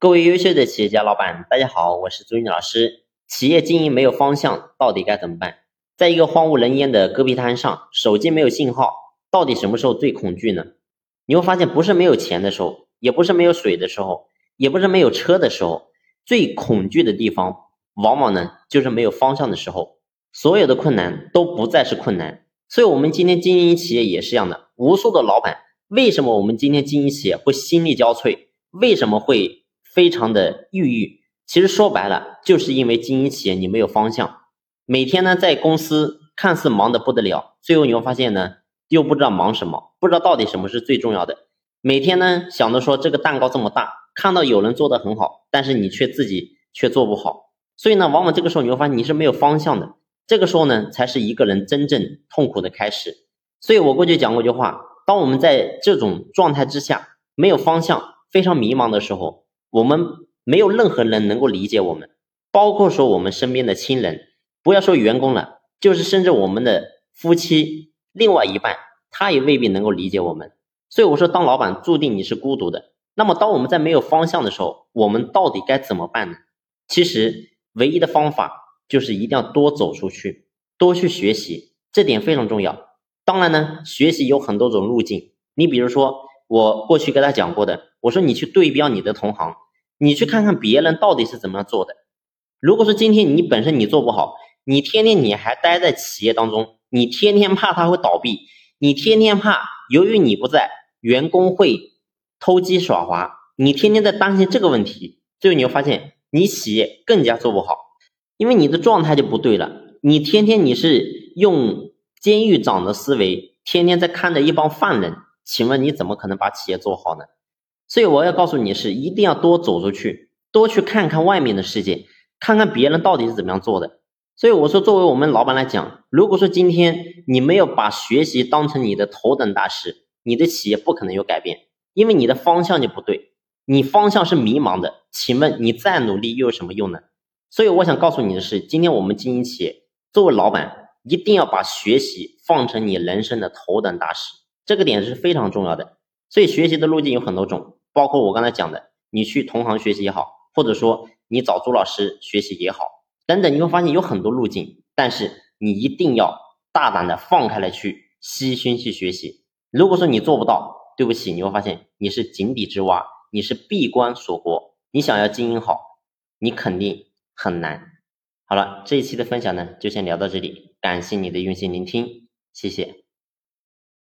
各位优秀的企业家老板，大家好，我是朱云老师。企业经营没有方向，到底该怎么办？在一个荒无人烟的戈壁滩上，手机没有信号，到底什么时候最恐惧呢？你会发现，不是没有钱的时候，也不是没有水的时候，也不是没有车的时候，最恐惧的地方，往往呢就是没有方向的时候。所有的困难都不再是困难，所以我们今天经营企业也是一样的。无数的老板，为什么我们今天经营企业会心力交瘁？为什么会？非常的郁郁，其实说白了，就是因为经营企业你没有方向，每天呢在公司看似忙得不得了，最后你会发现呢又不知道忙什么，不知道到底什么是最重要的。每天呢想着说这个蛋糕这么大，看到有人做得很好，但是你却自己却做不好，所以呢往往这个时候你会发现你是没有方向的，这个时候呢才是一个人真正痛苦的开始。所以我过去讲过一句话，当我们在这种状态之下没有方向，非常迷茫的时候。我们没有任何人能够理解我们，包括说我们身边的亲人，不要说员工了，就是甚至我们的夫妻，另外一半，他也未必能够理解我们。所以我说，当老板注定你是孤独的。那么，当我们在没有方向的时候，我们到底该怎么办呢？其实，唯一的方法就是一定要多走出去，多去学习，这点非常重要。当然呢，学习有很多种路径，你比如说。我过去跟他讲过的，我说你去对标你的同行，你去看看别人到底是怎么样做的。如果说今天你本身你做不好，你天天你还待在企业当中，你天天怕他会倒闭，你天天怕由于你不在，员工会偷鸡耍滑，你天天在担心这个问题，最后你会发现你企业更加做不好，因为你的状态就不对了。你天天你是用监狱长的思维，天天在看着一帮犯人。请问你怎么可能把企业做好呢？所以我要告诉你是一定要多走出去，多去看看外面的世界，看看别人到底是怎么样做的。所以我说，作为我们老板来讲，如果说今天你没有把学习当成你的头等大事，你的企业不可能有改变，因为你的方向就不对，你方向是迷茫的。请问你再努力又有什么用呢？所以我想告诉你的是，今天我们经营企业，作为老板，一定要把学习放成你人生的头等大事。这个点是非常重要的，所以学习的路径有很多种，包括我刚才讲的，你去同行学习也好，或者说你找朱老师学习也好，等等，你会发现有很多路径，但是你一定要大胆的放开来去细心去学习。如果说你做不到，对不起，你会发现你是井底之蛙，你是闭关锁国，你想要经营好，你肯定很难。好了，这一期的分享呢，就先聊到这里，感谢你的用心聆听，谢谢。